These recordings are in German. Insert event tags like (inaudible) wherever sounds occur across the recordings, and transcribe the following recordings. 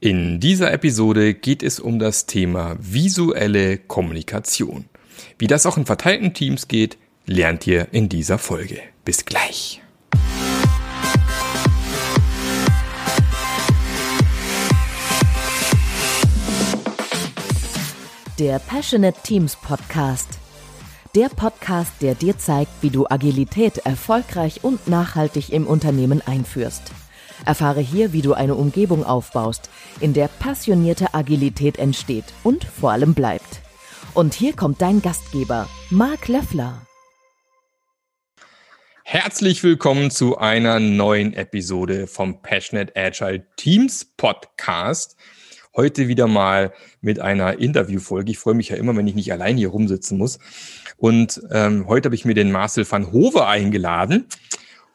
In dieser Episode geht es um das Thema visuelle Kommunikation. Wie das auch in verteilten Teams geht, lernt ihr in dieser Folge. Bis gleich. Der Passionate Teams Podcast. Der Podcast, der dir zeigt, wie du Agilität erfolgreich und nachhaltig im Unternehmen einführst. Erfahre hier, wie du eine Umgebung aufbaust, in der passionierte Agilität entsteht und vor allem bleibt. Und hier kommt dein Gastgeber, Marc Löffler. Herzlich willkommen zu einer neuen Episode vom Passionate Agile Teams Podcast. Heute wieder mal mit einer Interviewfolge. Ich freue mich ja immer, wenn ich nicht allein hier rumsitzen muss. Und ähm, heute habe ich mir den Marcel van Hove eingeladen.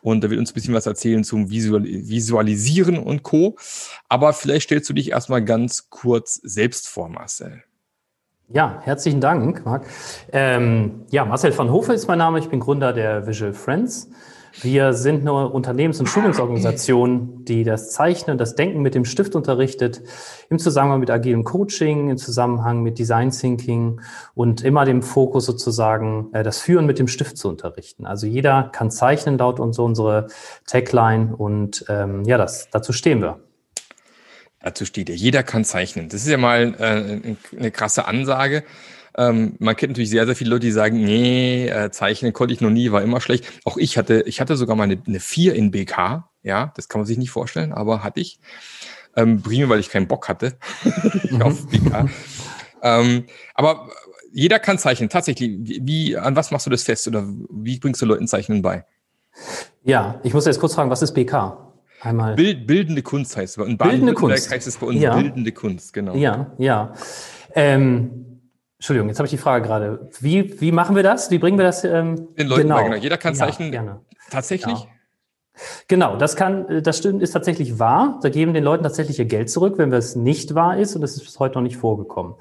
Und er wird uns ein bisschen was erzählen zum Visual Visualisieren und Co. Aber vielleicht stellst du dich erstmal ganz kurz selbst vor, Marcel. Ja, herzlichen Dank, Marc. Ähm, ja, Marcel van Hofe ist mein Name. Ich bin Gründer der Visual Friends. Wir sind eine Unternehmens- und Schulungsorganisation, die das Zeichnen, das Denken mit dem Stift unterrichtet, im Zusammenhang mit agilem Coaching, im Zusammenhang mit Design Thinking und immer dem Fokus sozusagen, äh, das Führen mit dem Stift zu unterrichten. Also jeder kann zeichnen laut uns so unsere Tagline und ähm, ja, das, dazu stehen wir. Dazu steht ja, jeder kann zeichnen. Das ist ja mal äh, eine krasse Ansage. Ähm, man kennt natürlich sehr, sehr viele Leute, die sagen, nee, äh, zeichnen konnte ich noch nie, war immer schlecht. Auch ich hatte, ich hatte sogar mal eine, eine 4 in BK. Ja, das kann man sich nicht vorstellen, aber hatte ich. Ähm, primär, weil ich keinen Bock hatte (laughs) auf BK. ähm, aber jeder kann zeichnen. Tatsächlich, wie, an was machst du das fest oder wie bringst du Leuten Zeichnen bei? Ja, ich muss jetzt kurz fragen, was ist BK? Einmal. Bild, bildende Kunst heißt es. In bildende Kunst heißt es bei uns ja. bildende Kunst, genau. Ja, ja. Ähm, Entschuldigung, jetzt habe ich die Frage gerade. Wie, wie machen wir das? Wie bringen wir das? Ähm, Den Leuten genau. genau. Jeder kann zeichnen. Ja, gerne. Tatsächlich? Ja. Genau, das kann, das stimmt, ist tatsächlich wahr. Da geben den Leuten tatsächlich ihr Geld zurück, wenn es nicht wahr ist, und das ist bis heute noch nicht vorgekommen.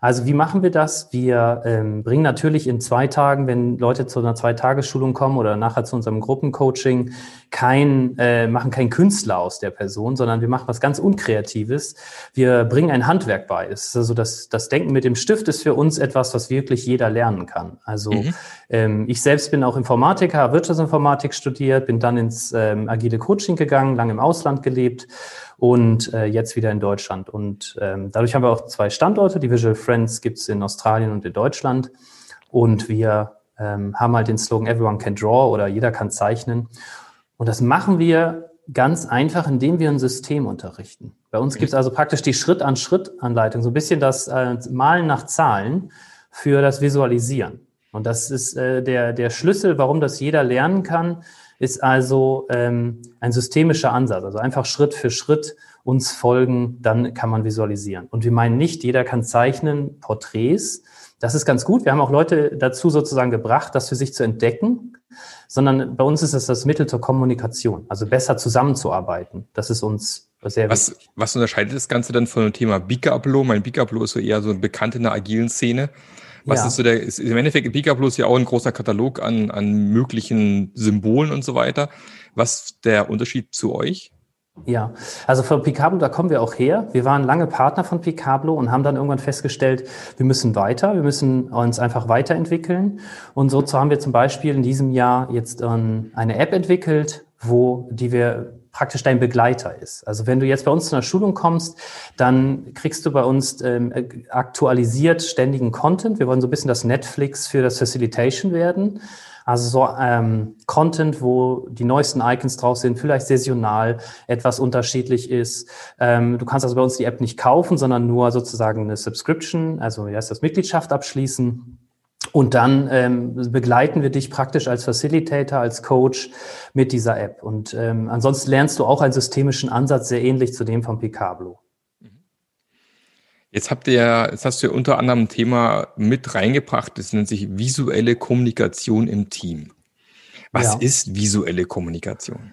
Also wie machen wir das? Wir ähm, bringen natürlich in zwei Tagen, wenn Leute zu einer Zweitagesschulung kommen oder nachher zu unserem Gruppencoaching, kein, äh, machen keinen Künstler aus der Person, sondern wir machen was ganz Unkreatives. Wir bringen ein Handwerk bei. Es ist also das, das Denken mit dem Stift ist für uns etwas, was wirklich jeder lernen kann. Also mhm. ähm, ich selbst bin auch Informatiker, habe Wirtschaftsinformatik studiert, bin dann ins ähm, agile Coaching gegangen, lange im Ausland gelebt und äh, jetzt wieder in Deutschland. Und ähm, dadurch haben wir auch zwei Standorte. Die Visual Friends gibt es in Australien und in Deutschland. Und wir ähm, haben halt den Slogan Everyone can draw oder jeder kann zeichnen. Und das machen wir ganz einfach, indem wir ein System unterrichten. Bei uns gibt es also praktisch die Schritt-an-Schritt-Anleitung, so ein bisschen das äh, Malen nach Zahlen für das Visualisieren. Und das ist äh, der, der Schlüssel, warum das jeder lernen kann, ist also ähm, ein systemischer Ansatz, also einfach Schritt für Schritt uns folgen, dann kann man visualisieren. Und wir meinen nicht, jeder kann zeichnen, Porträts. Das ist ganz gut. Wir haben auch Leute dazu sozusagen gebracht, das für sich zu entdecken, sondern bei uns ist es das Mittel zur Kommunikation, also besser zusammenzuarbeiten. Das ist uns sehr was, wichtig. Was unterscheidet das Ganze dann von dem Thema Bigablo? Mein Bigablo ist so eher so bekannt in der agilen Szene. Was ja. ist so der, ist im Endeffekt Pika Plus ja auch ein großer Katalog an, an möglichen Symbolen und so weiter. Was ist der Unterschied zu euch? Ja, also von Picablo, da kommen wir auch her. Wir waren lange Partner von Picablo und haben dann irgendwann festgestellt, wir müssen weiter, wir müssen uns einfach weiterentwickeln. Und so haben wir zum Beispiel in diesem Jahr jetzt ähm, eine App entwickelt, wo, die wir praktisch dein Begleiter ist. Also wenn du jetzt bei uns zu einer Schulung kommst, dann kriegst du bei uns ähm, aktualisiert ständigen Content. Wir wollen so ein bisschen das Netflix für das Facilitation werden. Also so ähm, Content, wo die neuesten Icons drauf sind, vielleicht saisonal etwas unterschiedlich ist. Ähm, du kannst also bei uns die App nicht kaufen, sondern nur sozusagen eine Subscription, also wie heißt das, Mitgliedschaft abschließen. Und dann ähm, begleiten wir dich praktisch als Facilitator, als Coach mit dieser App. Und ähm, ansonsten lernst du auch einen systemischen Ansatz, sehr ähnlich zu dem von Picablo. Jetzt habt ihr, jetzt hast du ja unter anderem ein Thema mit reingebracht, das nennt sich visuelle Kommunikation im Team. Was ja. ist visuelle Kommunikation?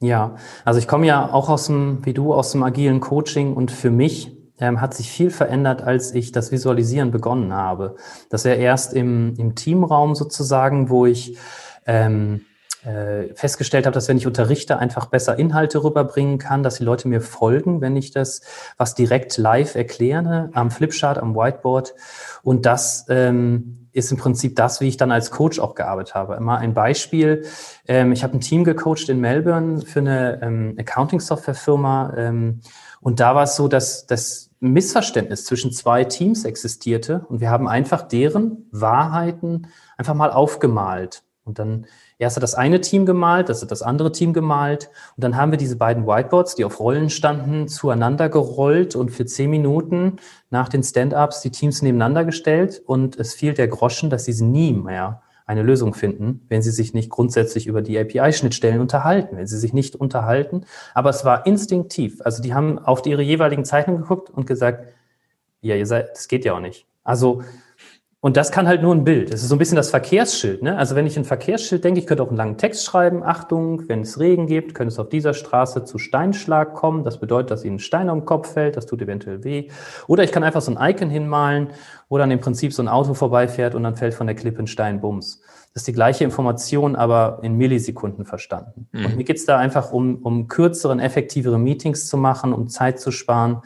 Ja, also ich komme ja auch aus dem, wie du, aus dem agilen Coaching und für mich ähm, hat sich viel verändert, als ich das Visualisieren begonnen habe. Das wäre erst im, im Teamraum sozusagen, wo ich ähm, äh, festgestellt habe, dass wenn ich unterrichte, einfach besser Inhalte rüberbringen kann, dass die Leute mir folgen, wenn ich das was direkt live erkläre, am Flipchart, am Whiteboard. Und das ähm, ist im Prinzip das, wie ich dann als Coach auch gearbeitet habe. Immer ein Beispiel. Ähm, ich habe ein Team gecoacht in Melbourne für eine ähm, Accounting-Software-Firma. Ähm, und da war es so, dass das Missverständnis zwischen zwei Teams existierte. Und wir haben einfach deren Wahrheiten einfach mal aufgemalt. Und dann Erst hat das eine Team gemalt, das hat das andere Team gemalt. Und dann haben wir diese beiden Whiteboards, die auf Rollen standen, zueinander gerollt und für zehn Minuten nach den Stand-ups die Teams nebeneinander gestellt. Und es fiel der Groschen, dass sie nie mehr eine Lösung finden, wenn sie sich nicht grundsätzlich über die API-Schnittstellen unterhalten, wenn sie sich nicht unterhalten. Aber es war instinktiv. Also die haben auf ihre jeweiligen Zeichnungen geguckt und gesagt, ja, ihr seid, das geht ja auch nicht. Also und das kann halt nur ein Bild. Das ist so ein bisschen das Verkehrsschild. Ne? Also wenn ich ein Verkehrsschild denke, ich könnte auch einen langen Text schreiben. Achtung, wenn es Regen gibt, könnte es auf dieser Straße zu Steinschlag kommen. Das bedeutet, dass Ihnen ein Stein am Kopf fällt. Das tut eventuell weh. Oder ich kann einfach so ein Icon hinmalen, wo dann im Prinzip so ein Auto vorbeifährt und dann fällt von der Klippe ein Stein, bums. Das ist die gleiche Information, aber in Millisekunden verstanden. Mhm. Und mir geht's da einfach um, um kürzeren, effektivere Meetings zu machen, um Zeit zu sparen.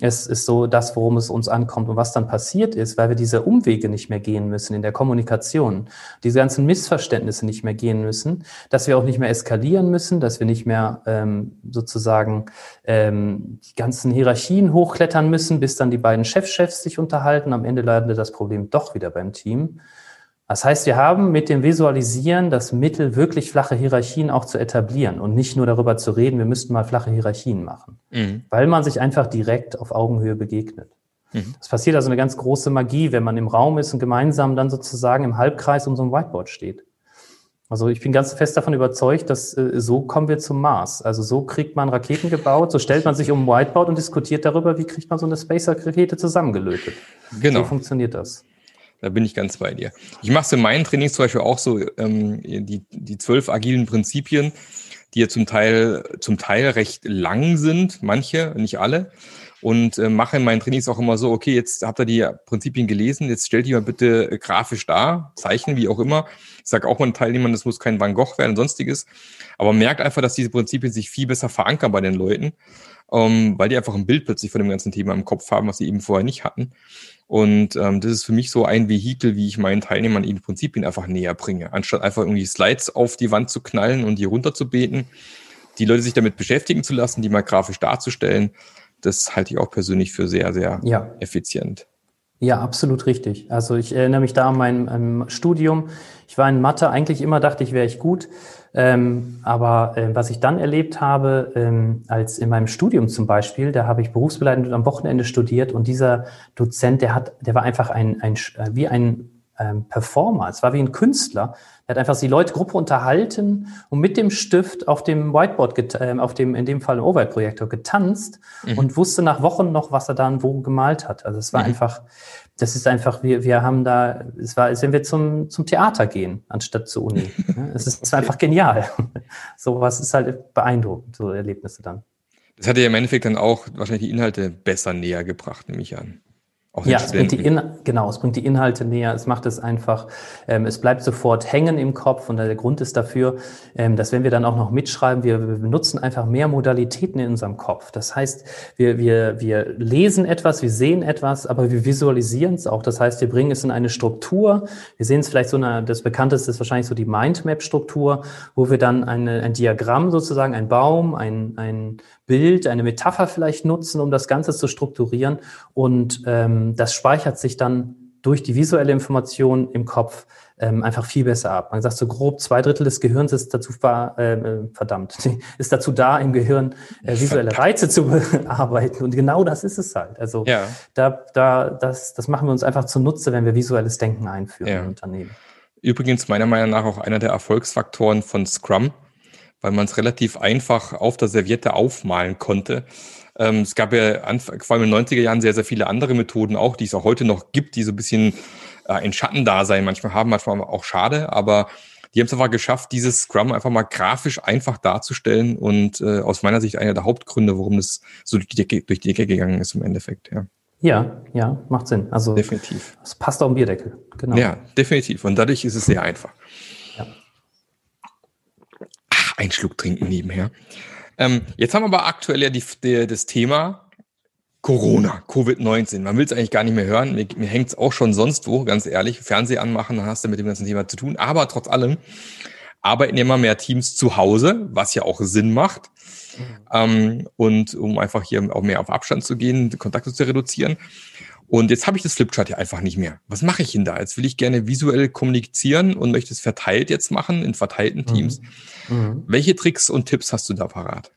Es ist so das, worum es uns ankommt. Und was dann passiert ist, weil wir diese Umwege nicht mehr gehen müssen in der Kommunikation, diese ganzen Missverständnisse nicht mehr gehen müssen, dass wir auch nicht mehr eskalieren müssen, dass wir nicht mehr ähm, sozusagen ähm, die ganzen Hierarchien hochklettern müssen, bis dann die beiden Chefchefs sich unterhalten. Am Ende landet das Problem doch wieder beim Team. Das heißt, wir haben mit dem Visualisieren das Mittel, wirklich flache Hierarchien auch zu etablieren und nicht nur darüber zu reden, wir müssten mal flache Hierarchien machen, mhm. weil man sich einfach direkt auf Augenhöhe begegnet. Mhm. Es passiert also eine ganz große Magie, wenn man im Raum ist und gemeinsam dann sozusagen im Halbkreis um so ein Whiteboard steht. Also ich bin ganz fest davon überzeugt, dass äh, so kommen wir zum Mars. Also so kriegt man Raketen gebaut, so stellt man sich um ein Whiteboard und diskutiert darüber, wie kriegt man so eine Spacer-Rakete zusammengelötet. Genau. So funktioniert das. Da bin ich ganz bei dir. Ich mache es in meinen Trainings zum Beispiel auch so, ähm, die, die zwölf agilen Prinzipien, die ja zum Teil, zum Teil recht lang sind, manche, nicht alle. Und äh, mache in meinen Trainings auch immer so, okay, jetzt habt ihr die Prinzipien gelesen, jetzt stellt die mal bitte äh, grafisch dar, zeichnen, wie auch immer. Ich sage auch meinen Teilnehmern, das muss kein Van Gogh werden sonstiges. Aber merkt einfach, dass diese Prinzipien sich viel besser verankern bei den Leuten, ähm, weil die einfach ein Bild plötzlich von dem ganzen Thema im Kopf haben, was sie eben vorher nicht hatten. Und ähm, das ist für mich so ein Vehikel, wie ich meinen Teilnehmern eben Prinzipien einfach näher bringe. Anstatt einfach irgendwie Slides auf die Wand zu knallen und die runterzubeten, die Leute sich damit beschäftigen zu lassen, die mal grafisch darzustellen, das halte ich auch persönlich für sehr, sehr ja. effizient. Ja, absolut richtig. Also ich erinnere mich da an mein, mein Studium. Ich war in Mathe eigentlich immer, dachte ich, wäre ich gut. Ähm, aber äh, was ich dann erlebt habe, ähm, als in meinem Studium zum Beispiel, da habe ich berufsbegleitend am Wochenende studiert und dieser Dozent, der hat, der war einfach ein, ein wie ein ähm, Performer. Es war wie ein Künstler. Er hat einfach die Leute Gruppe unterhalten und mit dem Stift auf dem Whiteboard, äh, auf dem, in dem Fall im Overhead-Projektor getanzt mhm. und wusste nach Wochen noch, was er dann wo gemalt hat. Also es war mhm. einfach, das ist einfach, wir, wir haben da, es war, als wenn wir zum, zum Theater gehen, anstatt zur Uni. (laughs) es ist, es ist einfach genial. (laughs) so was ist halt beeindruckend, so Erlebnisse dann. Das hat ja im Endeffekt dann auch wahrscheinlich die Inhalte besser näher gebracht, nehme ich an. Auch ja, es bringt die In genau, es bringt die Inhalte näher, es macht es einfach, ähm, es bleibt sofort hängen im Kopf und der Grund ist dafür, ähm, dass wenn wir dann auch noch mitschreiben, wir, wir benutzen einfach mehr Modalitäten in unserem Kopf. Das heißt, wir, wir, wir lesen etwas, wir sehen etwas, aber wir visualisieren es auch. Das heißt, wir bringen es in eine Struktur. Wir sehen es vielleicht so eine, das bekannteste ist wahrscheinlich so die Mindmap-Struktur, wo wir dann eine, ein Diagramm sozusagen, ein Baum, ein, ein Bild, eine Metapher vielleicht nutzen, um das Ganze zu strukturieren. Und ähm, das speichert sich dann durch die visuelle Information im Kopf ähm, einfach viel besser ab. Man sagt so grob, zwei Drittel des Gehirns ist dazu äh, verdammt, (laughs) ist dazu da, im Gehirn äh, visuelle verdammt. Reize zu (laughs) bearbeiten. Und genau das ist es halt. Also ja. da, da, das, das machen wir uns einfach zunutze, wenn wir visuelles Denken einführen ja. im Unternehmen. Übrigens meiner Meinung nach auch einer der Erfolgsfaktoren von Scrum, weil man es relativ einfach auf der Serviette aufmalen konnte. Ähm, es gab ja vor allem in den 90er Jahren sehr, sehr viele andere Methoden auch, die es auch heute noch gibt, die so ein bisschen äh, ein Schattendasein manchmal haben, manchmal auch schade, aber die haben es einfach geschafft, dieses Scrum einfach mal grafisch einfach darzustellen und äh, aus meiner Sicht einer der Hauptgründe, warum das so durch die Decke, durch die Decke gegangen ist im Endeffekt, ja. Ja, ja, macht Sinn. Also definitiv. Es passt auch im Bierdeckel, genau. Ja, definitiv. Und dadurch ist es sehr einfach. einen Schluck trinken nebenher. Ähm, jetzt haben wir aber aktuell ja die, die, das Thema Corona, Covid-19. Man will es eigentlich gar nicht mehr hören. Mir, mir hängt es auch schon sonst wo, ganz ehrlich. Fernseh anmachen, dann hast du mit dem ganzen Thema zu tun. Aber trotz allem arbeiten immer mehr Teams zu Hause, was ja auch Sinn macht. Mhm. Ähm, und um einfach hier auch mehr auf Abstand zu gehen, Kontakte zu reduzieren. Und jetzt habe ich das Flipchart ja einfach nicht mehr. Was mache ich denn da? Jetzt will ich gerne visuell kommunizieren und möchte es verteilt jetzt machen in verteilten Teams. Mhm. Mhm. Welche Tricks und Tipps hast du da parat?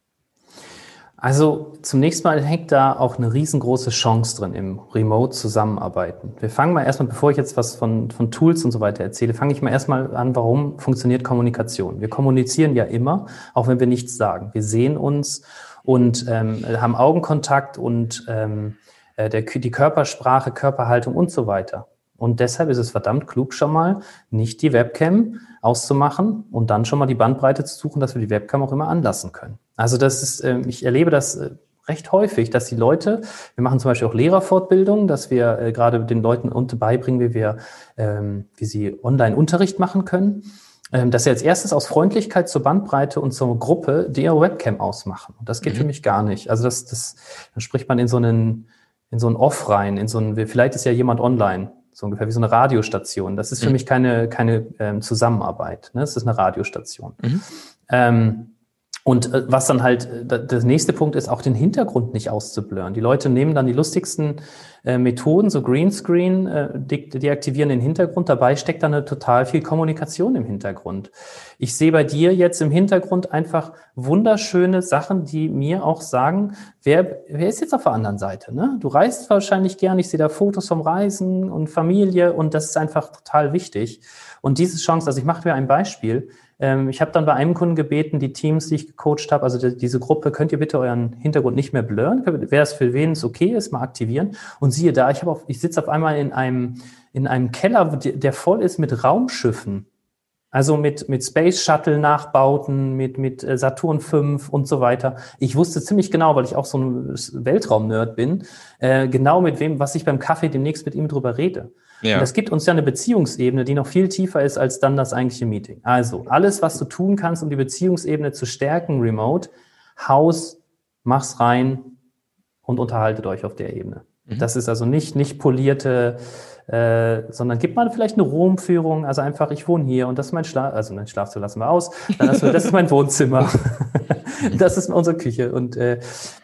Also zunächst mal hängt da auch eine riesengroße Chance drin im Remote-Zusammenarbeiten. Wir fangen mal erstmal, bevor ich jetzt was von, von Tools und so weiter erzähle, fange ich mal erstmal an, warum funktioniert Kommunikation. Wir kommunizieren ja immer, auch wenn wir nichts sagen. Wir sehen uns und ähm, haben Augenkontakt und ähm, äh, der, die Körpersprache, Körperhaltung und so weiter. Und deshalb ist es verdammt klug, schon mal nicht die Webcam auszumachen und dann schon mal die Bandbreite zu suchen, dass wir die Webcam auch immer anlassen können. Also das ist, ähm, ich erlebe das äh, recht häufig, dass die Leute, wir machen zum Beispiel auch Lehrerfortbildungen, dass wir äh, gerade den Leuten beibringen, wie wir, ähm, wie sie Online-Unterricht machen können, ähm, dass sie als erstes aus Freundlichkeit zur Bandbreite und zur Gruppe die ihre Webcam ausmachen. Und das geht mhm. für mich gar nicht. Also das, das, dann spricht man in so einen, in so ein Off rein, in so ein, vielleicht ist ja jemand online so ungefähr wie so eine Radiostation. Das ist für mhm. mich keine, keine ähm, Zusammenarbeit. Ne? Das ist eine Radiostation. Mhm. Ähm, und äh, was dann halt, äh, das nächste Punkt ist, auch den Hintergrund nicht auszublören. Die Leute nehmen dann die lustigsten äh, Methoden, so Greenscreen, äh, de deaktivieren den Hintergrund. Dabei steckt dann eine total viel Kommunikation im Hintergrund. Ich sehe bei dir jetzt im Hintergrund einfach wunderschöne Sachen, die mir auch sagen, wer, wer ist jetzt auf der anderen Seite? Ne? Du reist wahrscheinlich gern. Ich sehe da Fotos vom Reisen und Familie und das ist einfach total wichtig. Und diese Chance, also ich mache mir ein Beispiel. Ähm, ich habe dann bei einem Kunden gebeten, die Teams, die ich gecoacht habe, also die, diese Gruppe, könnt ihr bitte euren Hintergrund nicht mehr blurren? Wer es für wen es okay ist, mal aktivieren. Und siehe da, ich, auf, ich sitze auf einmal in einem, in einem Keller, der voll ist mit Raumschiffen. Also mit, mit Space Shuttle Nachbauten, mit, mit äh, Saturn 5 und so weiter. Ich wusste ziemlich genau, weil ich auch so ein Weltraum-Nerd bin, äh, genau mit wem, was ich beim Kaffee demnächst mit ihm drüber rede. Ja. Und das gibt uns ja eine Beziehungsebene, die noch viel tiefer ist als dann das eigentliche Meeting. Also alles, was du tun kannst, um die Beziehungsebene zu stärken, remote, Haus, mach's rein und unterhaltet euch auf der Ebene. Mhm. Das ist also nicht, nicht polierte, äh, sondern gibt mal vielleicht eine Romführung, also einfach, ich wohne hier und das ist mein Schlaf, also mein Schlafzimmer lassen wir aus, das, das ist mein Wohnzimmer, (laughs) das ist unsere Küche und äh,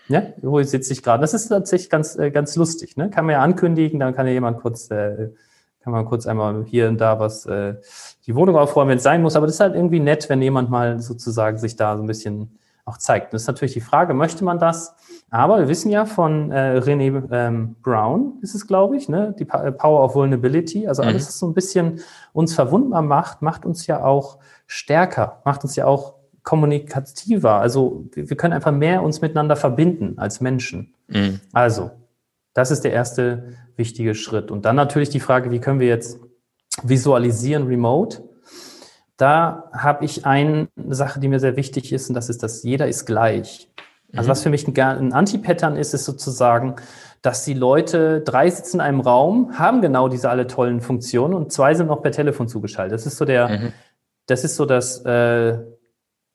ja, wo sitze ich gerade. Das ist tatsächlich ganz, äh, ganz lustig, ne? Kann man ja ankündigen, dann kann ja jemand kurz, äh, kann man kurz einmal hier und da was, äh, die Wohnung aufräumen, wenn es sein muss, aber das ist halt irgendwie nett, wenn jemand mal sozusagen sich da so ein bisschen auch zeigt. Das ist natürlich die Frage, möchte man das? Aber wir wissen ja von äh, René ähm, Brown, ist es, glaube ich, ne? die äh, Power of Vulnerability. Also mhm. alles, was so ein bisschen uns verwundbar macht, macht uns ja auch stärker, macht uns ja auch kommunikativer. Also wir können einfach mehr uns miteinander verbinden als Menschen. Mhm. Also, das ist der erste wichtige Schritt. Und dann natürlich die Frage, wie können wir jetzt visualisieren remote? Da habe ich eine Sache, die mir sehr wichtig ist, und das ist, dass jeder ist gleich. Also was mhm. für mich ein, ein Anti-Pattern ist, ist sozusagen, dass die Leute, drei sitzen in einem Raum, haben genau diese alle tollen Funktionen und zwei sind noch per Telefon zugeschaltet. Das ist so der, mhm. das ist so das, äh,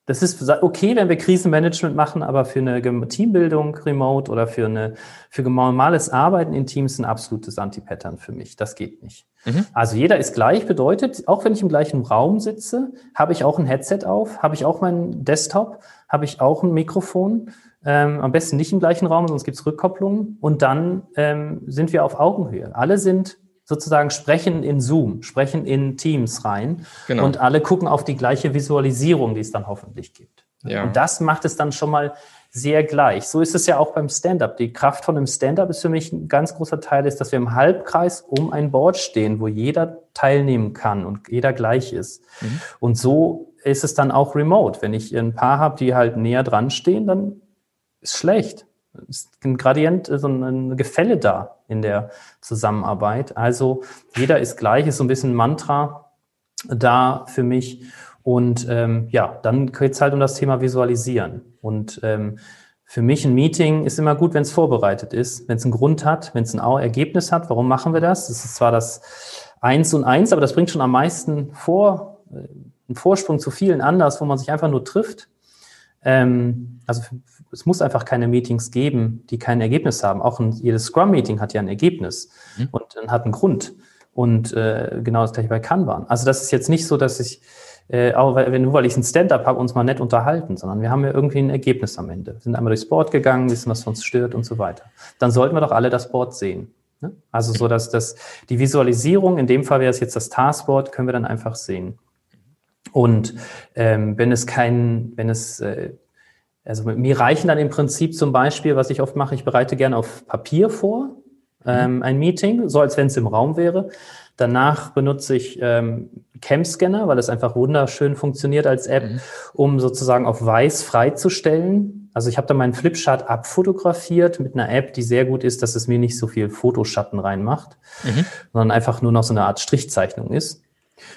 das ist okay, wenn wir Krisenmanagement machen, aber für eine Teambildung remote oder für eine für normales Arbeiten in Teams ein absolutes Anti-Pattern für mich. Das geht nicht. Mhm. Also jeder ist gleich, bedeutet, auch wenn ich im gleichen Raum sitze, habe ich auch ein Headset auf, habe ich auch meinen Desktop, habe ich auch ein Mikrofon, ähm, am besten nicht im gleichen Raum, sonst gibt es Rückkopplungen. Und dann ähm, sind wir auf Augenhöhe. Alle sind sozusagen sprechen in Zoom, sprechen in Teams rein genau. und alle gucken auf die gleiche Visualisierung, die es dann hoffentlich gibt. Ja. Und das macht es dann schon mal sehr gleich. So ist es ja auch beim Stand-up. Die Kraft von einem Stand-up ist für mich ein ganz großer Teil, ist, dass wir im Halbkreis um ein Board stehen, wo jeder teilnehmen kann und jeder gleich ist. Mhm. Und so ist es dann auch remote. Wenn ich ein Paar habe, die halt näher dran stehen, dann ist schlecht. Ist ein Gradient, so ein Gefälle da in der Zusammenarbeit. Also jeder ist gleich, ist so ein bisschen Mantra da für mich. Und ähm, ja, dann geht es halt um das Thema Visualisieren. Und ähm, für mich ein Meeting ist immer gut, wenn es vorbereitet ist, wenn es einen Grund hat, wenn es ein Ergebnis hat. Warum machen wir das? Das ist zwar das Eins und Eins, aber das bringt schon am meisten vor, äh, einen Vorsprung zu vielen anders, wo man sich einfach nur trifft ähm, also es muss einfach keine Meetings geben, die kein Ergebnis haben. Auch ein, jedes Scrum-Meeting hat ja ein Ergebnis mhm. und hat einen Grund. Und äh, genau das gleiche bei Kanban. Also das ist jetzt nicht so, dass ich, äh, auch weil, nur weil ich ein Stand-up habe, uns mal nett unterhalten, sondern wir haben ja irgendwie ein Ergebnis am Ende. Wir sind einmal durchs Board gegangen, wissen, was uns stört und so weiter. Dann sollten wir doch alle das Board sehen. Ne? Also so, dass das, die Visualisierung, in dem Fall wäre es jetzt das Taskboard, können wir dann einfach sehen. Und ähm, wenn es kein, wenn es äh, also mir reichen dann im Prinzip zum Beispiel, was ich oft mache, ich bereite gerne auf Papier vor, ähm, mhm. ein Meeting, so als wenn es im Raum wäre. Danach benutze ich ähm, Cam-Scanner, weil es einfach wunderschön funktioniert als App, mhm. um sozusagen auf weiß freizustellen. Also ich habe da meinen Flipchart abfotografiert mit einer App, die sehr gut ist, dass es mir nicht so viel Fotoschatten reinmacht, mhm. sondern einfach nur noch so eine Art Strichzeichnung ist.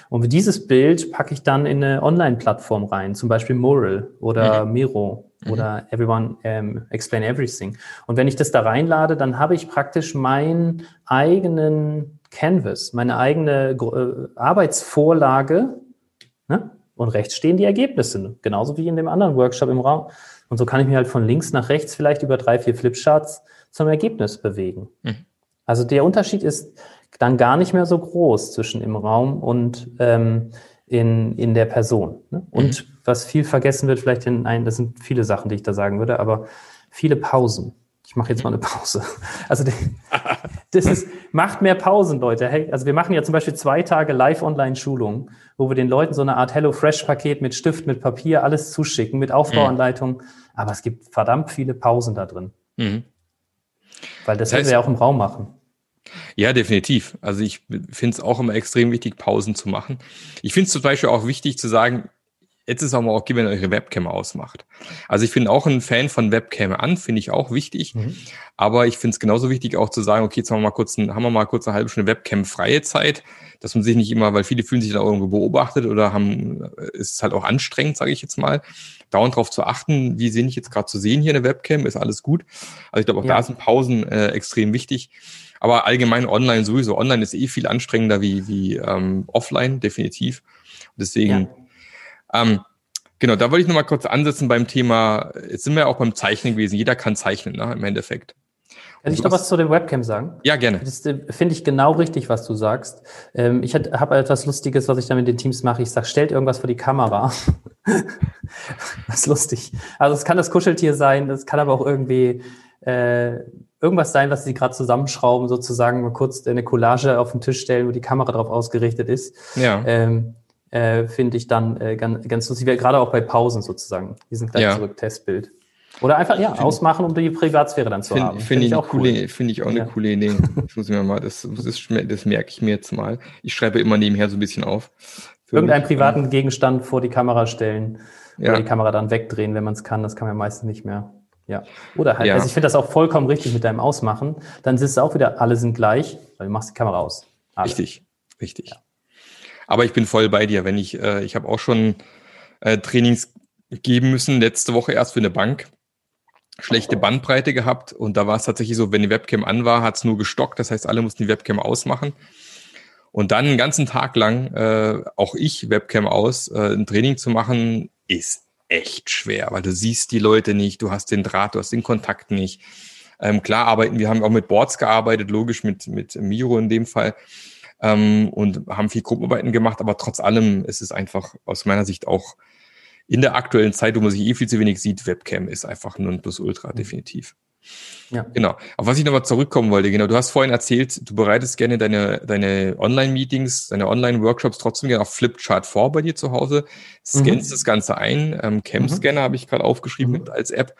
Und dieses Bild packe ich dann in eine Online-Plattform rein, zum Beispiel Mural oder mhm. Miro mhm. oder Everyone um, ähm, Explain Everything. Und wenn ich das da reinlade, dann habe ich praktisch meinen eigenen Canvas, meine eigene äh, Arbeitsvorlage. Ne? Und rechts stehen die Ergebnisse, genauso wie in dem anderen Workshop im Raum. Und so kann ich mich halt von links nach rechts vielleicht über drei, vier Flipcharts zum Ergebnis bewegen. Mhm. Also der Unterschied ist dann gar nicht mehr so groß zwischen im Raum und ähm, in, in der Person. Ne? Und mhm. was viel vergessen wird, vielleicht in ein, das sind viele Sachen, die ich da sagen würde, aber viele Pausen. Ich mache jetzt mal eine Pause. (laughs) Also das ist, macht mehr Pausen, Leute. Hey, also wir machen ja zum Beispiel zwei Tage Live-Online-Schulung, wo wir den Leuten so eine Art Hello-Fresh-Paket mit Stift, mit Papier, alles zuschicken, mit Aufbauanleitung. Mhm. Aber es gibt verdammt viele Pausen da drin. Mhm. Weil das, das heißt, wir ja auch im Raum machen. Ja, definitiv. Also ich finde es auch immer extrem wichtig, Pausen zu machen. Ich finde es zum Beispiel auch wichtig zu sagen, jetzt ist auch mal okay, wenn ihr eure Webcam ausmacht. Also ich bin auch ein Fan von Webcam an, finde ich auch wichtig. Mhm. Aber ich finde es genauso wichtig auch zu sagen, okay, jetzt haben wir mal kurz, ein, haben wir mal kurz eine halbe Stunde Webcam-freie Zeit, dass man sich nicht immer, weil viele fühlen sich da irgendwo beobachtet oder haben, ist es halt auch anstrengend, sage ich jetzt mal, dauernd darauf zu achten, wie sehe ich jetzt gerade zu sehen hier in der Webcam, ist alles gut. Also ich glaube, auch ja. da sind Pausen äh, extrem wichtig. Aber allgemein online sowieso. Online ist eh viel anstrengender wie, wie ähm, offline, definitiv. Deswegen, ja. ähm, genau, da wollte ich nochmal kurz ansetzen beim Thema, jetzt sind wir ja auch beim Zeichnen gewesen. Jeder kann zeichnen, ne, im Endeffekt. Kann ich noch was zu dem Webcam sagen? Ja, gerne. Das äh, finde ich genau richtig, was du sagst. Ähm, ich habe etwas Lustiges, was ich dann mit den Teams mache. Ich sage, stellt irgendwas vor die Kamera. (laughs) das ist lustig. Also es kann das Kuscheltier sein, es kann aber auch irgendwie äh, irgendwas sein, was sie gerade zusammenschrauben, sozusagen mal kurz eine Collage auf den Tisch stellen, wo die Kamera drauf ausgerichtet ist. Ja. Ähm, äh, Finde ich dann äh, ganz, ganz lustig, gerade auch bei Pausen sozusagen. Die sind gleich ja. zurück, Testbild. Oder einfach ja find, ausmachen, um die Privatsphäre dann zu find, haben. Finde ich, auch cool. Finde ich auch eine ja. coole Idee. Das (laughs) muss ich mir mal, das, das, das merke ich mir jetzt mal. Ich schreibe immer nebenher so ein bisschen auf. Irgendeinen privaten Gegenstand vor die Kamera stellen ja. oder die Kamera dann wegdrehen, wenn man es kann. Das kann man meistens nicht mehr. Ja. Oder halt, ja. also ich finde das auch vollkommen richtig mit deinem Ausmachen. Dann ist es auch wieder, alle sind gleich, weil du machst die Kamera aus. Alle. Richtig, richtig. Ja. Aber ich bin voll bei dir. Wenn ich, äh, ich habe auch schon äh, Trainings geben müssen, letzte Woche erst für eine Bank. Schlechte Bandbreite gehabt und da war es tatsächlich so, wenn die Webcam an war, hat es nur gestockt. Das heißt, alle mussten die Webcam ausmachen. Und dann einen ganzen Tag lang, äh, auch ich Webcam aus, äh, ein Training zu machen, ist echt schwer, weil du siehst die Leute nicht, du hast den Draht, du hast den Kontakt nicht. Ähm, klar arbeiten, wir haben auch mit Boards gearbeitet, logisch mit, mit Miro in dem Fall ähm, und haben viel Gruppenarbeiten gemacht, aber trotz allem ist es einfach aus meiner Sicht auch in der aktuellen Zeit, wo man sich eh viel zu wenig sieht, Webcam ist einfach nur ein Plus-Ultra, mhm. definitiv. Ja. Genau. Auf was ich nochmal zurückkommen wollte, genau, du hast vorhin erzählt, du bereitest gerne deine, deine Online-Meetings, deine Online-Workshops trotzdem gerne auf Flipchart vor bei dir zu Hause, scannst mhm. das Ganze ein, ähm, Cam-Scanner mhm. habe ich gerade aufgeschrieben mhm. als App.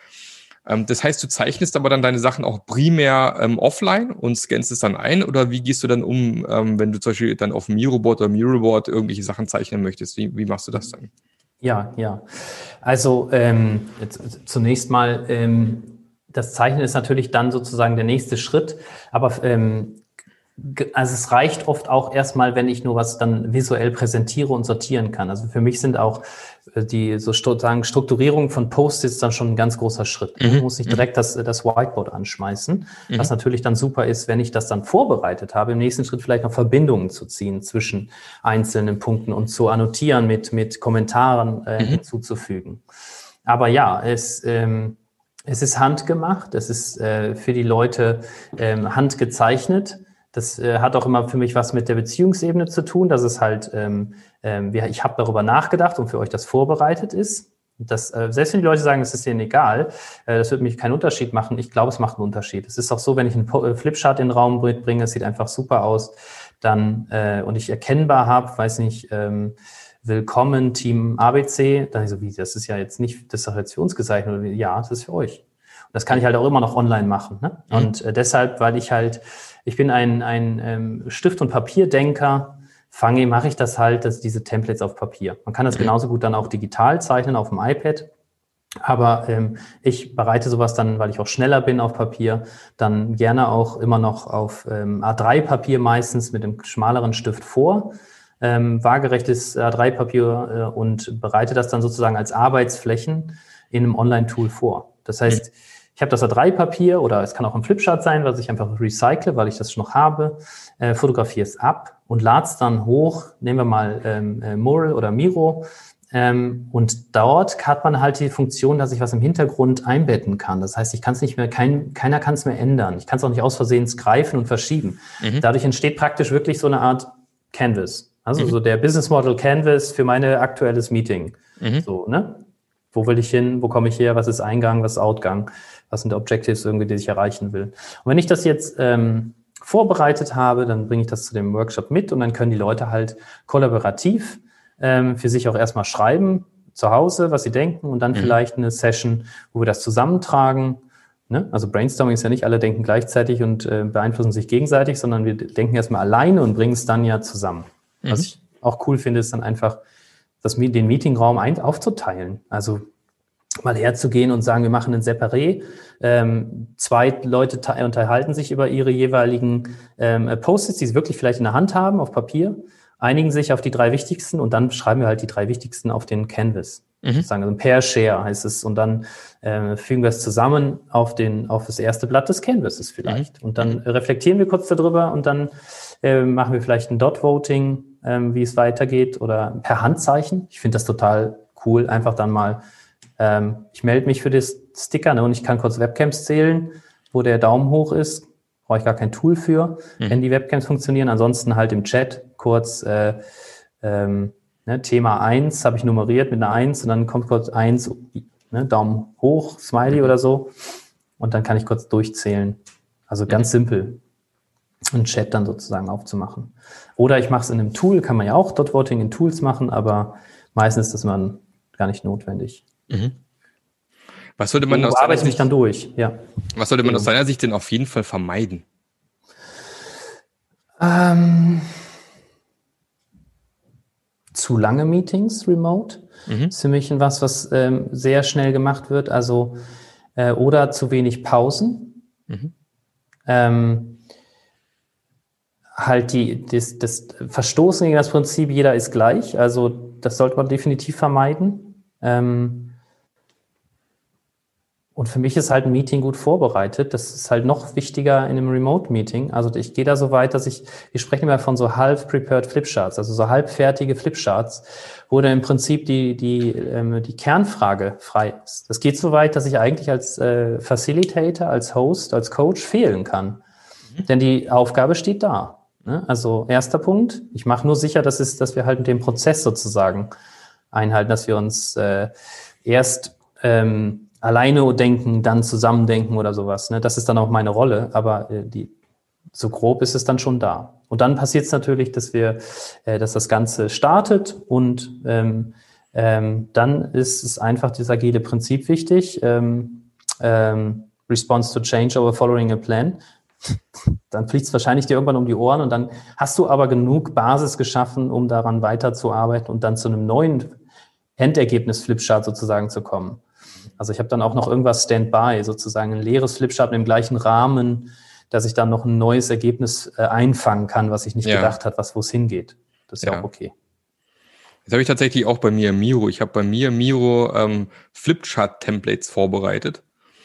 Ähm, das heißt, du zeichnest aber dann deine Sachen auch primär ähm, offline und scannst es dann ein oder wie gehst du dann um, ähm, wenn du zum Beispiel dann auf Miroboard oder Miroboard irgendwelche Sachen zeichnen möchtest? Wie, wie machst du das dann? Ja, ja. Also ähm, jetzt, zunächst mal ähm, das Zeichnen ist natürlich dann sozusagen der nächste Schritt, aber ähm, also es reicht oft auch erstmal, wenn ich nur was dann visuell präsentiere und sortieren kann. Also für mich sind auch äh, die sozusagen Strukturierung von Post-its dann schon ein ganz großer Schritt. Mhm. Ich muss nicht mhm. direkt das, das Whiteboard anschmeißen, mhm. was natürlich dann super ist, wenn ich das dann vorbereitet habe, im nächsten Schritt vielleicht noch Verbindungen zu ziehen zwischen einzelnen Punkten und zu annotieren mit, mit Kommentaren äh, mhm. hinzuzufügen. Aber ja, es, ähm, es ist handgemacht, es ist äh, für die Leute ähm, handgezeichnet. Das äh, hat auch immer für mich was mit der Beziehungsebene zu tun, dass es halt, ähm, ähm, ich habe darüber nachgedacht und für euch das vorbereitet ist. Das, äh, selbst wenn die Leute sagen, es ist denen egal, äh, das wird mich keinen Unterschied machen. Ich glaube, es macht einen Unterschied. Es ist auch so, wenn ich einen äh, Flipchart in den Raum bringe, es sieht einfach super aus, dann äh, und ich erkennbar habe, weiß nicht, ähm, willkommen Team ABC, dann ich so, wie, das ist ja jetzt nicht, das ist doch jetzt für uns gezeichnet. Ja, das ist für euch. Und das kann ich halt auch immer noch online machen. Ne? Mhm. Und äh, deshalb, weil ich halt, ich bin ein, ein ähm, Stift- und Papierdenker, fange, mache ich das halt, dass diese Templates auf Papier. Man kann das mhm. genauso gut dann auch digital zeichnen auf dem iPad. Aber ähm, ich bereite sowas dann, weil ich auch schneller bin auf Papier, dann gerne auch immer noch auf ähm, A3-Papier meistens mit einem schmaleren Stift vor, ähm, waagerechtes A3-Papier äh, und bereite das dann sozusagen als Arbeitsflächen in einem Online-Tool vor. Das heißt, mhm. Ich habe das A3-Papier oder es kann auch ein Flipchart sein, was ich einfach recycle, weil ich das schon noch habe, äh, fotografiere es ab und lade es dann hoch, nehmen wir mal ähm, äh, Mural oder Miro, ähm, und dort hat man halt die Funktion, dass ich was im Hintergrund einbetten kann. Das heißt, ich kann es nicht mehr, kein, keiner kann es mehr ändern. Ich kann es auch nicht aus Versehen greifen und verschieben. Mhm. Dadurch entsteht praktisch wirklich so eine Art Canvas. Also mhm. so der Business Model Canvas für mein aktuelles Meeting. Mhm. So, ne? Wo will ich hin? Wo komme ich her? Was ist Eingang? Was ist Outgang? was sind Objectives irgendwie, die ich erreichen will. Und wenn ich das jetzt ähm, vorbereitet habe, dann bringe ich das zu dem Workshop mit und dann können die Leute halt kollaborativ ähm, für sich auch erstmal schreiben, zu Hause, was sie denken und dann mhm. vielleicht eine Session, wo wir das zusammentragen. Ne? Also Brainstorming ist ja nicht alle denken gleichzeitig und äh, beeinflussen sich gegenseitig, sondern wir denken erstmal alleine und bringen es dann ja zusammen. Mhm. Was ich auch cool finde, ist dann einfach das, den Meetingraum ein, aufzuteilen. Also mal herzugehen und sagen, wir machen ein Separé. Ähm, zwei Leute unterhalten sich über ihre jeweiligen ähm, Post-its, die sie wirklich vielleicht in der Hand haben, auf Papier, einigen sich auf die drei wichtigsten und dann schreiben wir halt die drei wichtigsten auf den Canvas. Mhm. Sagen, also ein Pair-Share heißt es. Und dann äh, fügen wir es zusammen auf, den, auf das erste Blatt des Canvases vielleicht. Mhm. Und dann reflektieren wir kurz darüber und dann äh, machen wir vielleicht ein Dot-Voting, äh, wie es weitergeht oder per Handzeichen. Ich finde das total cool, einfach dann mal ähm, ich melde mich für das Sticker ne, und ich kann kurz Webcams zählen, wo der Daumen hoch ist. Brauche ich gar kein Tool für, mhm. wenn die Webcams funktionieren. Ansonsten halt im Chat kurz äh, ähm, ne, Thema eins habe ich nummeriert mit einer eins und dann kommt kurz eins ne, Daumen hoch, Smiley mhm. oder so. Und dann kann ich kurz durchzählen. Also ganz mhm. simpel einen Chat dann sozusagen aufzumachen. Oder ich mache es in einem Tool, kann man ja auch Dot Voting in Tools machen, aber meistens ist das man gar nicht notwendig. Mhm. Was sollte man aus deiner Sicht dann durch? Ja. Was sollte man aus deiner Sicht denn auf jeden Fall vermeiden? Ähm, zu lange Meetings remote mhm. ist für mich was, was ähm, sehr schnell gemacht wird. Also äh, oder zu wenig Pausen. Mhm. Ähm, halt die, das, das Verstoßen gegen das Prinzip, jeder ist gleich. Also das sollte man definitiv vermeiden. Ähm, und für mich ist halt ein Meeting gut vorbereitet. Das ist halt noch wichtiger in einem Remote-Meeting. Also ich gehe da so weit, dass ich, wir sprechen immer von so half-prepared Flipcharts, also so halbfertige Flipcharts, wo dann im Prinzip die, die, ähm, die Kernfrage frei ist. Das geht so weit, dass ich eigentlich als äh, Facilitator, als Host, als Coach fehlen kann. Mhm. Denn die Aufgabe steht da. Ne? Also erster Punkt, ich mache nur sicher, dass, es, dass wir halt den Prozess sozusagen einhalten, dass wir uns äh, erst ähm, alleine denken, dann zusammen denken oder sowas. Ne? Das ist dann auch meine Rolle, aber äh, die, so grob ist es dann schon da. Und dann passiert es natürlich, dass wir, äh, dass das Ganze startet und ähm, ähm, dann ist es einfach das agile Prinzip wichtig. Ähm, ähm, Response to change over following a plan. Dann fliegt es wahrscheinlich dir irgendwann um die Ohren und dann hast du aber genug Basis geschaffen, um daran weiterzuarbeiten und dann zu einem neuen Endergebnis Flipchart sozusagen zu kommen. Also ich habe dann auch noch irgendwas Standby, sozusagen ein leeres Flipchart im gleichen Rahmen, dass ich dann noch ein neues Ergebnis äh, einfangen kann, was ich nicht ja. gedacht habe, was wo es hingeht. Das ist ja, ja auch okay. Das habe ich tatsächlich auch bei mir Miro. Ich habe bei mir Miro ähm, Flipchart-Templates vorbereitet.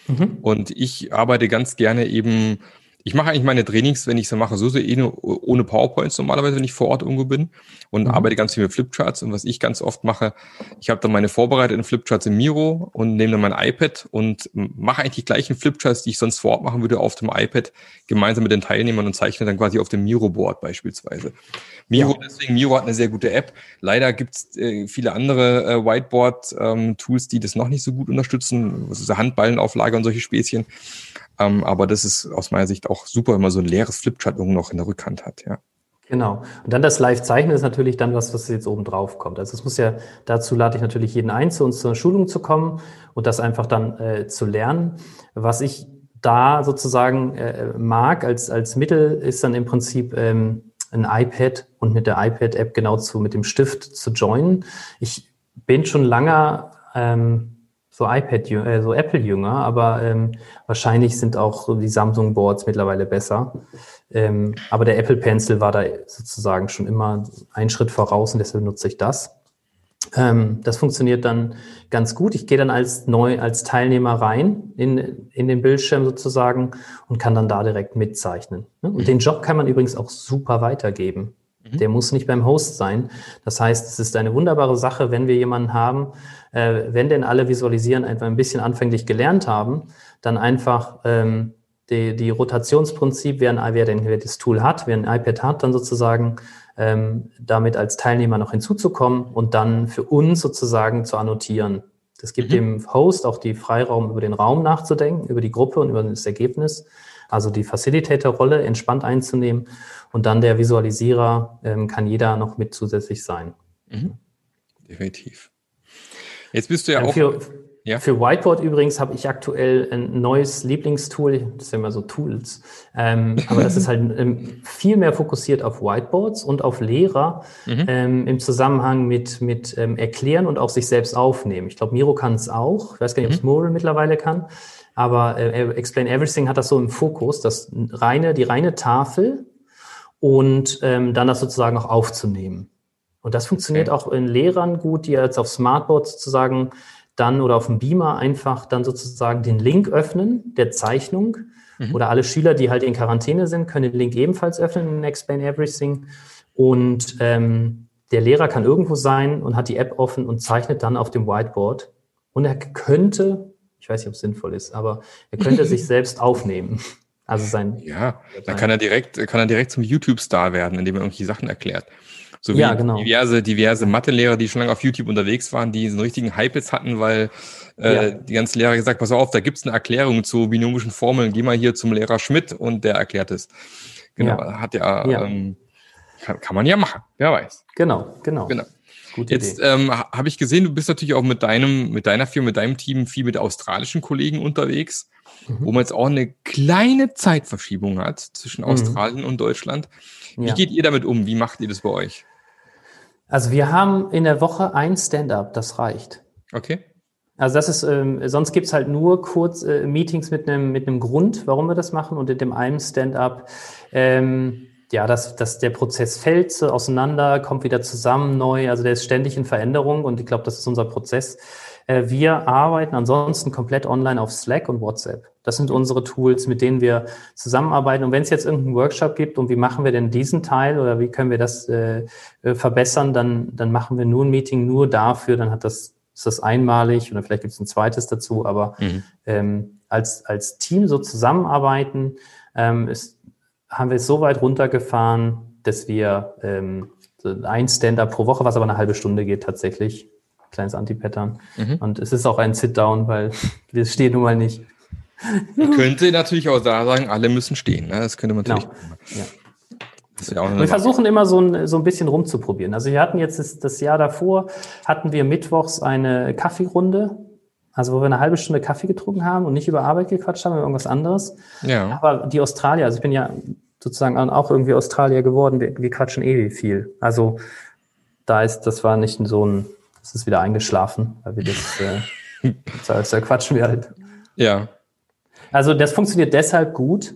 Mhm. Und ich arbeite ganz gerne eben ich mache eigentlich meine Trainings, wenn ich so mache, so, so eh nur ohne PowerPoints normalerweise, wenn ich vor Ort irgendwo bin und mhm. arbeite ganz viel mit Flipcharts. Und was ich ganz oft mache, ich habe dann meine vorbereiteten Flipcharts im Miro und nehme dann mein iPad und mache eigentlich die gleichen Flipcharts, die ich sonst vor Ort machen würde, auf dem iPad gemeinsam mit den Teilnehmern und zeichne dann quasi auf dem Miro-Board beispielsweise. Miro, ja. deswegen, Miro hat eine sehr gute App. Leider gibt es äh, viele andere äh, Whiteboard-Tools, ähm, die das noch nicht so gut unterstützen, also Handballenauflage und solche Späßchen. Ähm, aber das ist aus meiner Sicht auch super, wenn man so ein leeres Flipchart irgendwo noch in der Rückhand hat, ja. Genau. Und dann das Live-Zeichnen ist natürlich dann was, was jetzt oben drauf kommt. Also es muss ja, dazu lade ich natürlich jeden ein, zu uns zur Schulung zu kommen und das einfach dann äh, zu lernen. Was ich da sozusagen äh, mag als, als Mittel ist dann im Prinzip ähm, ein iPad und mit der iPad-App genau zu, mit dem Stift zu joinen. Ich bin schon lange ähm, so iPad, äh, so Apple-Jünger, aber ähm, wahrscheinlich sind auch die Samsung-Boards mittlerweile besser. Ähm, aber der Apple Pencil war da sozusagen schon immer ein Schritt voraus und deshalb nutze ich das. Ähm, das funktioniert dann ganz gut. Ich gehe dann als neu, als Teilnehmer rein in, in den Bildschirm sozusagen und kann dann da direkt mitzeichnen. Ne? Und den Job kann man übrigens auch super weitergeben. Mhm. Der muss nicht beim Host sein. Das heißt, es ist eine wunderbare Sache, wenn wir jemanden haben, äh, wenn denn alle Visualisieren einfach ein bisschen anfänglich gelernt haben, dann einfach ähm, die, die Rotationsprinzip, wer, ein, wer, denn, wer das Tool hat, wer ein iPad hat, dann sozusagen ähm, damit als Teilnehmer noch hinzuzukommen und dann für uns sozusagen zu annotieren. Das gibt mhm. dem Host auch die Freiraum, über den Raum nachzudenken, über die Gruppe und über das Ergebnis. Also die Facilitator-Rolle entspannt einzunehmen und dann der Visualisierer ähm, kann jeder noch mit zusätzlich sein. Mhm. Definitiv. Jetzt bist du ja, ja auch. Für, ja. für Whiteboard übrigens habe ich aktuell ein neues Lieblingstool. Das sind immer so Tools. Ähm, aber das ist halt (laughs) ähm, viel mehr fokussiert auf Whiteboards und auf Lehrer mhm. ähm, im Zusammenhang mit, mit ähm, Erklären und auch sich selbst aufnehmen. Ich glaube, Miro kann es auch. Ich weiß gar nicht, mhm. ob es Mural mittlerweile kann. Aber äh, Explain Everything hat das so im Fokus, das reine, die reine Tafel und ähm, dann das sozusagen auch aufzunehmen. Und das funktioniert okay. auch in Lehrern gut, die jetzt auf Smartboard sozusagen dann oder auf dem Beamer einfach dann sozusagen den Link öffnen der Zeichnung. Mhm. Oder alle Schüler, die halt in Quarantäne sind, können den Link ebenfalls öffnen in Explain Everything. Und ähm, der Lehrer kann irgendwo sein und hat die App offen und zeichnet dann auf dem Whiteboard. Und er könnte, ich weiß nicht, ob es sinnvoll ist, aber er könnte sich (laughs) selbst aufnehmen. Also sein. Ja, dann kann er direkt, kann er direkt zum YouTube-Star werden, indem er irgendwelche Sachen erklärt. So wie ja, genau. diverse, diverse Mathelehrer, die schon lange auf YouTube unterwegs waren, die so einen richtigen Hype jetzt hatten, weil äh, ja. die ganzen Lehrer gesagt, pass auf, da gibt's eine Erklärung zu binomischen Formeln, geh mal hier zum Lehrer Schmidt und der erklärt es. Genau, ja. hat ja, ja. Ähm, kann, kann man ja machen, wer weiß. Genau, genau. genau. Gute Jetzt ähm, habe ich gesehen, du bist natürlich auch mit deinem, mit deiner Firma, mit deinem Team viel mit australischen Kollegen unterwegs, mhm. wo man jetzt auch eine kleine Zeitverschiebung hat zwischen mhm. Australien und Deutschland. Wie ja. geht ihr damit um? Wie macht ihr das bei euch? Also wir haben in der Woche ein Stand-up, das reicht. Okay. Also das ist, ähm, sonst gibt's halt nur kurz äh, Meetings mit einem mit einem Grund, warum wir das machen. Und in dem einen Stand-up, ähm, ja, dass, dass der Prozess fällt so auseinander, kommt wieder zusammen neu. Also der ist ständig in Veränderung und ich glaube, das ist unser Prozess. Äh, wir arbeiten ansonsten komplett online auf Slack und WhatsApp. Das sind unsere Tools, mit denen wir zusammenarbeiten. Und wenn es jetzt irgendeinen Workshop gibt und wie machen wir denn diesen Teil oder wie können wir das äh, äh, verbessern, dann, dann machen wir nur ein Meeting nur dafür, dann hat das, ist das einmalig oder vielleicht gibt es ein zweites dazu, aber mhm. ähm, als, als Team so zusammenarbeiten, ähm, ist, haben wir es so weit runtergefahren, dass wir ähm, so ein Stand-up pro Woche, was aber eine halbe Stunde geht tatsächlich, kleines Anti-Pattern. Mhm. Und es ist auch ein Sit-Down, weil (laughs) wir stehen nun mal nicht. Man könnte natürlich auch da sagen, alle müssen stehen. Ne? Das könnte man natürlich. Genau. Ja. Ja wir versuchen immer so ein, so ein bisschen rumzuprobieren. Also wir hatten jetzt das, das Jahr davor, hatten wir mittwochs eine Kaffeerunde, also wo wir eine halbe Stunde Kaffee getrunken haben und nicht über Arbeit gequatscht haben, über irgendwas anderes. Ja. Aber die Australier, also ich bin ja sozusagen auch irgendwie Australier geworden, wir, wir quatschen eh viel. Also da ist, das war nicht so ein, das ist wieder eingeschlafen, weil wir das, äh, (laughs) da quatschen wir halt. Ja. Also das funktioniert deshalb gut,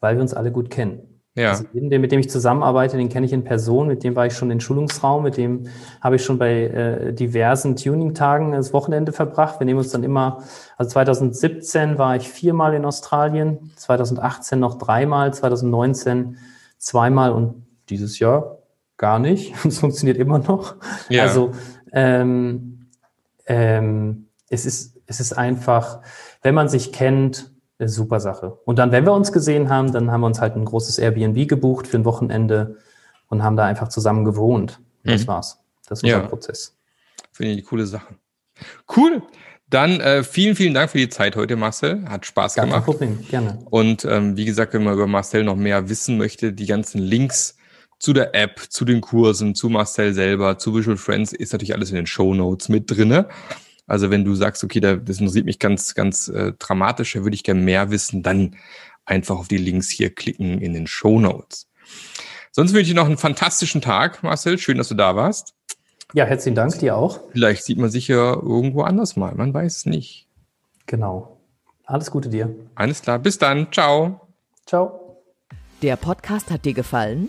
weil wir uns alle gut kennen. Ja. Also jeden, mit dem ich zusammenarbeite, den kenne ich in Person, mit dem war ich schon in Schulungsraum, mit dem habe ich schon bei äh, diversen Tuning-Tagen das Wochenende verbracht. Wir nehmen uns dann immer, also 2017 war ich viermal in Australien, 2018 noch dreimal, 2019 zweimal und dieses Jahr gar nicht. (laughs) Es funktioniert immer noch. Ja. Also ähm, ähm, es, ist, es ist einfach, wenn man sich kennt, super Sache. Und dann, wenn wir uns gesehen haben, dann haben wir uns halt ein großes Airbnb gebucht für ein Wochenende und haben da einfach zusammen gewohnt. Das mhm. war's. Das ist unser ja. Prozess. Finde ich eine coole Sache. Cool. Dann äh, vielen, vielen Dank für die Zeit heute, Marcel. Hat Spaß Gar gemacht. Kein Problem, gerne. Und ähm, wie gesagt, wenn man über Marcel noch mehr wissen möchte, die ganzen Links zu der App, zu den Kursen, zu Marcel selber, zu Visual Friends ist natürlich alles in den Show Notes mit drinne. Also wenn du sagst, okay, das interessiert mich ganz, ganz äh, dramatisch, da würde ich gerne mehr wissen, dann einfach auf die Links hier klicken in den Show Notes. Sonst wünsche ich dir noch einen fantastischen Tag, Marcel. Schön, dass du da warst. Ja, herzlichen Dank, dir auch. Vielleicht sieht man sich ja irgendwo anders mal, man weiß es nicht. Genau. Alles Gute dir. Alles klar, bis dann. Ciao. Ciao. Der Podcast hat dir gefallen?